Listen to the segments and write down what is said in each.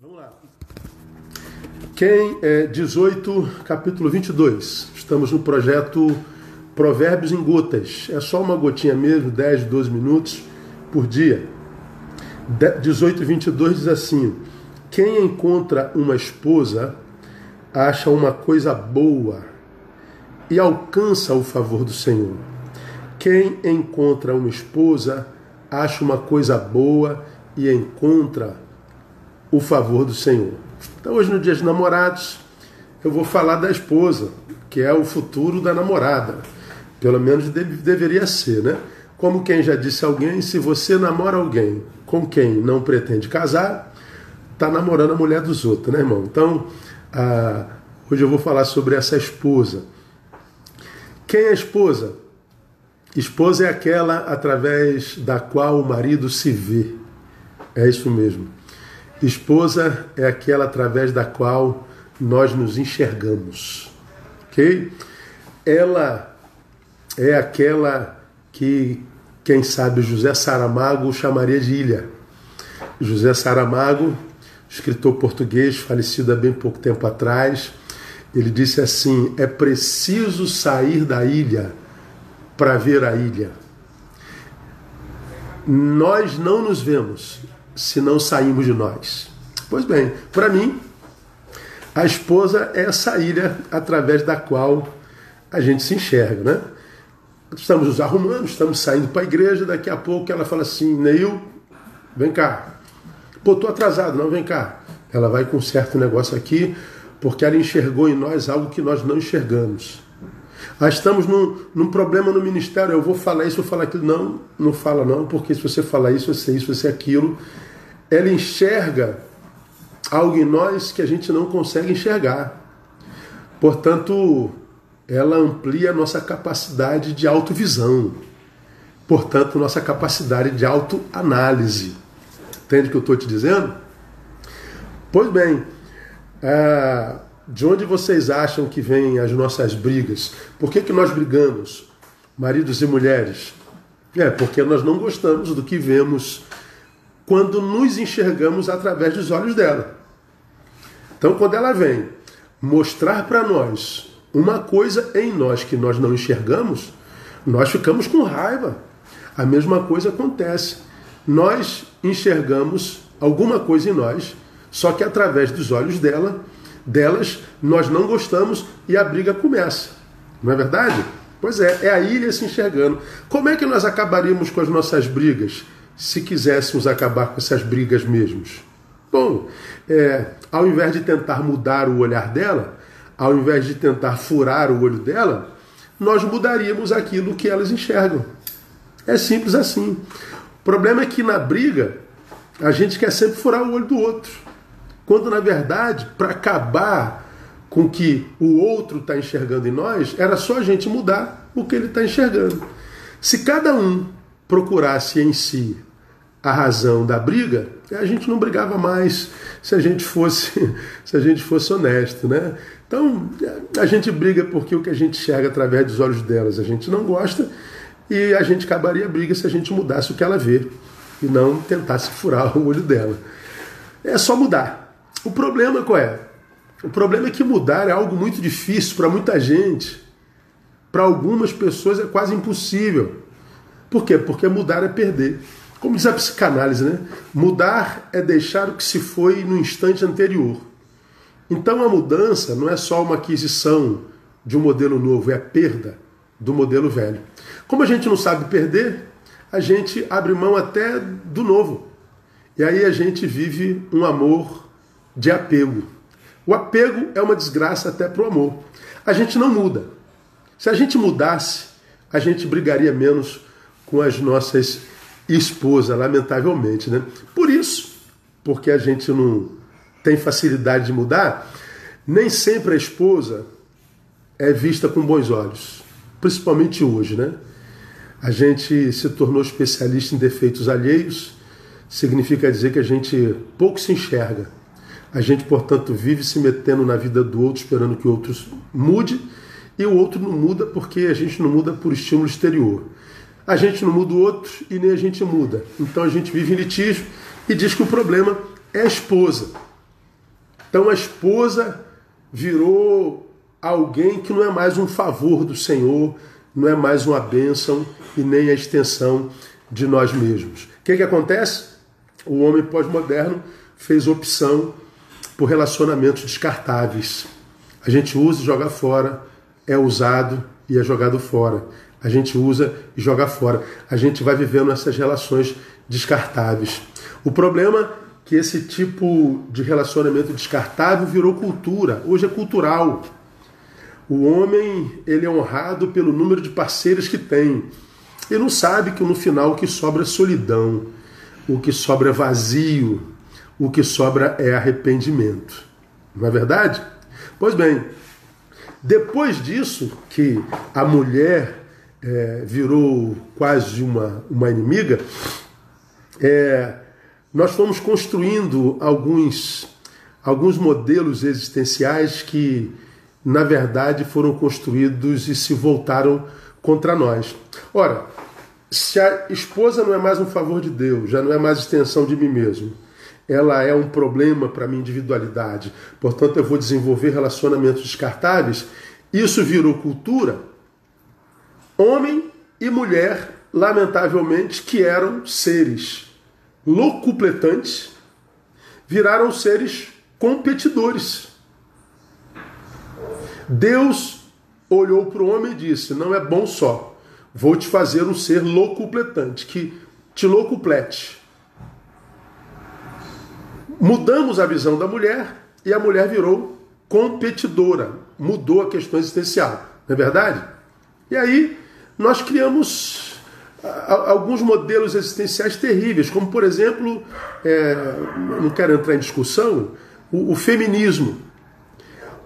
Vamos lá. Quem é 18, capítulo 22. Estamos no projeto Provérbios em Gotas. É só uma gotinha mesmo, 10, 12 minutos por dia. 18 e 22 diz assim: Quem encontra uma esposa acha uma coisa boa e alcança o favor do Senhor. Quem encontra uma esposa acha uma coisa boa e encontra o favor do Senhor. Então, hoje, no Dia dos Namorados, eu vou falar da esposa, que é o futuro da namorada. Pelo menos deve, deveria ser, né? Como quem já disse alguém, se você namora alguém com quem não pretende casar, está namorando a mulher dos outros, né, irmão? Então, ah, hoje eu vou falar sobre essa esposa. Quem é esposa? Esposa é aquela através da qual o marido se vê. É isso mesmo. Esposa é aquela através da qual nós nos enxergamos. Ok? Ela é aquela que, quem sabe, José Saramago chamaria de ilha. José Saramago, escritor português, falecido há bem pouco tempo atrás, ele disse assim: é preciso sair da ilha para ver a ilha. Nós não nos vemos, se não saímos de nós. Pois bem, para mim, a esposa é essa ilha através da qual a gente se enxerga, né? Estamos nos arrumando, estamos saindo para a igreja, daqui a pouco ela fala assim, Neil, vem cá. Pô, tô atrasado, não, vem cá. Ela vai com um certo negócio aqui, porque ela enxergou em nós algo que nós não enxergamos. Ah, estamos num, num problema no ministério, eu vou falar isso, eu vou falar aquilo. Não, não fala não, porque se você falar isso, você isso, você aquilo, ela enxerga algo em nós que a gente não consegue enxergar. Portanto, ela amplia a nossa capacidade de autovisão. Portanto, nossa capacidade de autoanálise. Entende o que eu estou te dizendo? Pois bem, é, de onde vocês acham que vêm as nossas brigas? Por que, que nós brigamos, maridos e mulheres? É porque nós não gostamos do que vemos quando nos enxergamos através dos olhos dela. Então, quando ela vem mostrar para nós uma coisa em nós que nós não enxergamos, nós ficamos com raiva. A mesma coisa acontece. Nós enxergamos alguma coisa em nós, só que através dos olhos dela, delas, nós não gostamos e a briga começa. Não é verdade? Pois é, é a ilha se enxergando. Como é que nós acabaríamos com as nossas brigas? Se quiséssemos acabar com essas brigas mesmos? Bom, é, ao invés de tentar mudar o olhar dela, ao invés de tentar furar o olho dela, nós mudaríamos aquilo que elas enxergam. É simples assim. O problema é que na briga a gente quer sempre furar o olho do outro. Quando na verdade, para acabar com o que o outro está enxergando em nós, era só a gente mudar o que ele está enxergando. Se cada um procurasse em si a razão da briga, a gente não brigava mais se a gente fosse, se a gente fosse honesto, né? Então, a gente briga porque o que a gente enxerga através dos olhos delas a gente não gosta e a gente acabaria a briga se a gente mudasse o que ela vê e não tentasse furar o olho dela. É só mudar. O problema qual é? O problema é que mudar é algo muito difícil para muita gente. Para algumas pessoas é quase impossível. Por quê? Porque mudar é perder. Como diz a psicanálise, né? Mudar é deixar o que se foi no instante anterior. Então a mudança não é só uma aquisição de um modelo novo, é a perda do modelo velho. Como a gente não sabe perder, a gente abre mão até do novo. E aí a gente vive um amor de apego. O apego é uma desgraça até para o amor. A gente não muda. Se a gente mudasse, a gente brigaria menos com as nossas esposa, lamentavelmente. Né? Por isso, porque a gente não tem facilidade de mudar, nem sempre a esposa é vista com bons olhos, principalmente hoje. Né? A gente se tornou especialista em defeitos alheios, significa dizer que a gente pouco se enxerga. A gente, portanto, vive se metendo na vida do outro, esperando que o outro mude, e o outro não muda porque a gente não muda por estímulo exterior a gente não muda o outro e nem a gente muda. Então a gente vive em litígio e diz que o problema é a esposa. Então a esposa virou alguém que não é mais um favor do Senhor, não é mais uma bênção e nem a extensão de nós mesmos. O que, que acontece? O homem pós-moderno fez opção por relacionamentos descartáveis. A gente usa e joga fora, é usado e é jogado fora. A gente usa e joga fora. A gente vai vivendo essas relações descartáveis. O problema é que esse tipo de relacionamento descartável virou cultura. Hoje é cultural. O homem ele é honrado pelo número de parceiros que tem. Ele não sabe que no final o que sobra é solidão, o que sobra é vazio, o que sobra é arrependimento. Não é verdade? Pois bem, depois disso, que a mulher é, virou quase uma, uma inimiga, é, nós fomos construindo alguns, alguns modelos existenciais que, na verdade, foram construídos e se voltaram contra nós. Ora, se a esposa não é mais um favor de Deus, já não é mais extensão de mim mesmo, ela é um problema para a minha individualidade, portanto eu vou desenvolver relacionamentos descartáveis, isso virou cultura. Homem e mulher, lamentavelmente, que eram seres locupletantes, viraram seres competidores. Deus olhou para o homem e disse: Não é bom só, vou te fazer um ser locupletante, que te locuplete. Mudamos a visão da mulher e a mulher virou competidora, mudou a questão existencial, não é verdade? E aí nós criamos alguns modelos existenciais terríveis, como por exemplo, é, não quero entrar em discussão, o, o feminismo.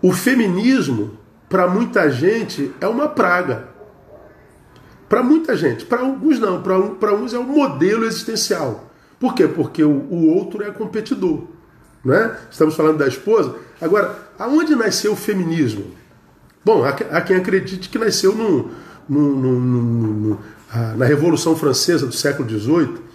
O feminismo, para muita gente, é uma praga. Para muita gente, para alguns não, para uns é um modelo existencial. Por quê? Porque o, o outro é competidor. Não é? Estamos falando da esposa. Agora, aonde nasceu o feminismo? Bom, há, há quem acredite que nasceu no, no, no, na Revolução Francesa do século XVIII.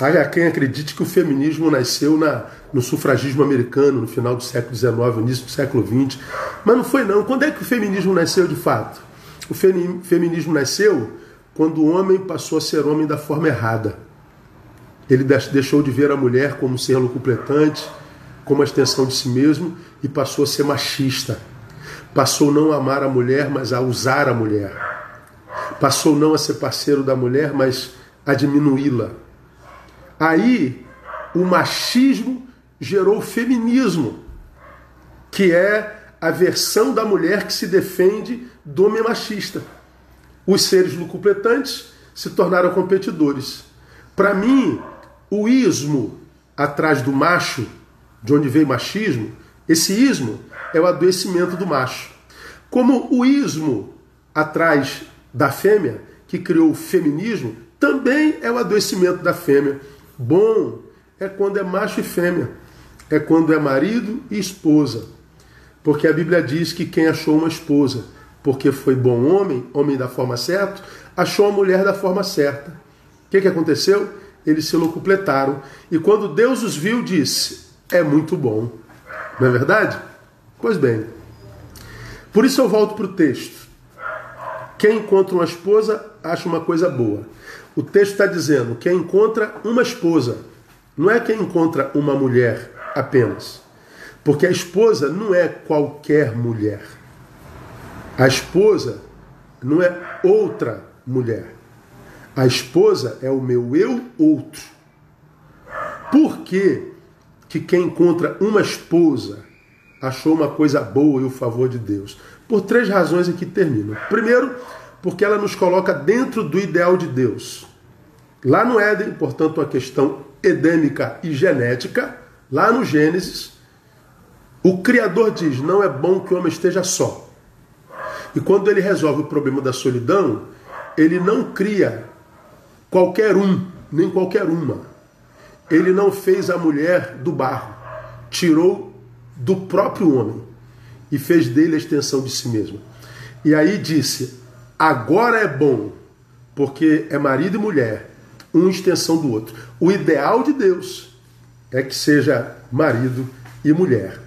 Há quem acredite que o feminismo nasceu na, no sufragismo americano no final do século XIX, início do século XX. Mas não foi não. Quando é que o feminismo nasceu de fato? O feminismo nasceu quando o homem passou a ser homem da forma errada. Ele deixou de ver a mulher como um ser completante, como a extensão de si mesmo e passou a ser machista. Passou não a amar a mulher, mas a usar a mulher. Passou não a ser parceiro da mulher, mas a diminuí-la. Aí o machismo gerou o feminismo, que é a versão da mulher que se defende do homem machista. Os seres lucupletantes se tornaram competidores. Para mim, o ismo atrás do macho, de onde veio machismo, esse ismo é o adoecimento do macho. Como o ismo atrás da fêmea, que criou o feminismo, também é o adoecimento da fêmea. Bom é quando é macho e fêmea, é quando é marido e esposa. Porque a Bíblia diz que quem achou uma esposa, porque foi bom homem, homem da forma certa, achou a mulher da forma certa. O que, que aconteceu? eles se locupletaram. E quando Deus os viu, disse: É muito bom. Não é verdade? Pois bem. Por isso eu volto para o texto. Quem encontra uma esposa acha uma coisa boa. O texto está dizendo: quem encontra uma esposa, não é quem encontra uma mulher apenas. Porque a esposa não é qualquer mulher. A esposa não é outra mulher. A esposa é o meu eu outro. Por que, que quem encontra uma esposa achou uma coisa boa e o favor de Deus? Por três razões aqui termino. Primeiro, porque ela nos coloca dentro do ideal de Deus. Lá no Éden, portanto, uma questão edêmica e genética, lá no Gênesis, o Criador diz: não é bom que o homem esteja só. E quando ele resolve o problema da solidão, ele não cria qualquer um, nem qualquer uma. Ele não fez a mulher do barro, tirou do próprio homem e fez dele a extensão de si mesmo. E aí disse: agora é bom, porque é marido e mulher, uma extensão do outro. O ideal de Deus é que seja marido e mulher.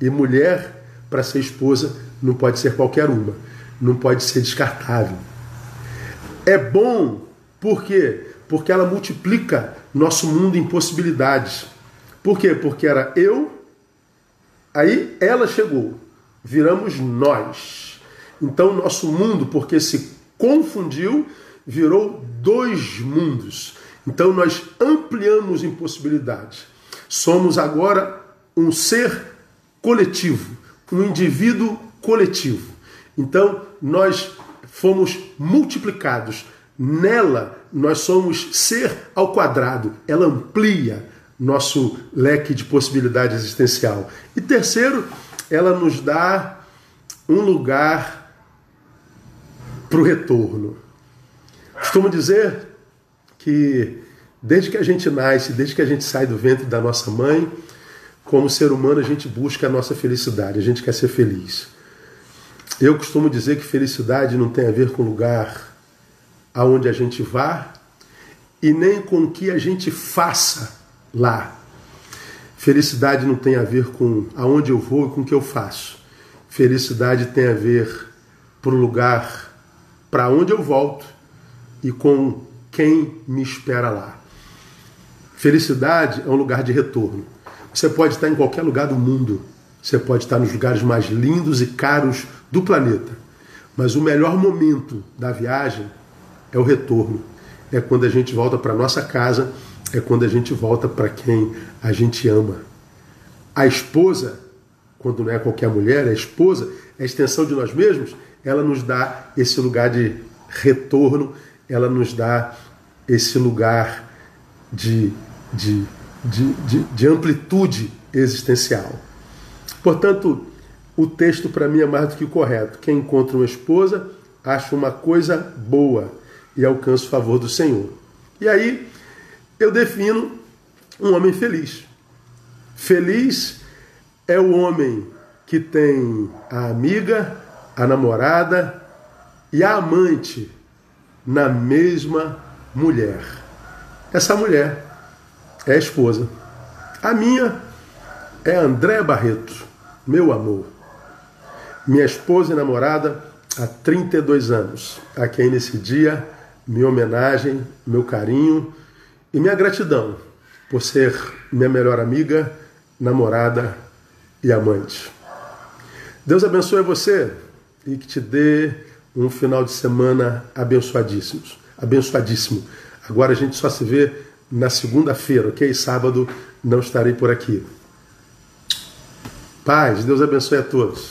E mulher, para ser esposa, não pode ser qualquer uma, não pode ser descartável. É bom, por quê? Porque ela multiplica nosso mundo em possibilidades. Por quê? Porque era eu, aí ela chegou, viramos nós. Então, nosso mundo, porque se confundiu, virou dois mundos. Então, nós ampliamos em possibilidades. Somos agora um ser coletivo, um indivíduo coletivo. Então, nós fomos multiplicados. Nela, nós somos ser ao quadrado. Ela amplia nosso leque de possibilidade existencial. E terceiro, ela nos dá um lugar para o retorno. Costumo dizer que desde que a gente nasce, desde que a gente sai do ventre da nossa mãe, como ser humano, a gente busca a nossa felicidade, a gente quer ser feliz. Eu costumo dizer que felicidade não tem a ver com o lugar aonde a gente vá e nem com o que a gente faça lá. Felicidade não tem a ver com aonde eu vou e com o que eu faço. Felicidade tem a ver para o lugar para onde eu volto e com quem me espera lá. Felicidade é um lugar de retorno. Você pode estar em qualquer lugar do mundo. Você pode estar nos lugares mais lindos e caros do planeta. Mas o melhor momento da viagem é o retorno. É quando a gente volta para nossa casa, é quando a gente volta para quem a gente ama. A esposa, quando não é qualquer mulher, a esposa, a extensão de nós mesmos, ela nos dá esse lugar de retorno, ela nos dá esse lugar de, de de, de, de amplitude existencial. Portanto, o texto para mim é mais do que correto. Quem encontra uma esposa acha uma coisa boa e alcança o favor do Senhor. E aí eu defino um homem feliz. Feliz é o homem que tem a amiga, a namorada e a amante na mesma mulher. Essa mulher é a esposa. A minha é André Barreto, meu amor. Minha esposa e namorada há 32 anos, a quem nesse dia minha homenagem, meu carinho e minha gratidão por ser minha melhor amiga, namorada e amante. Deus abençoe você e que te dê um final de semana abençoadíssimo. Abençoadíssimo. Agora a gente só se vê na segunda-feira, ok? Sábado não estarei por aqui. Paz, Deus abençoe a todos.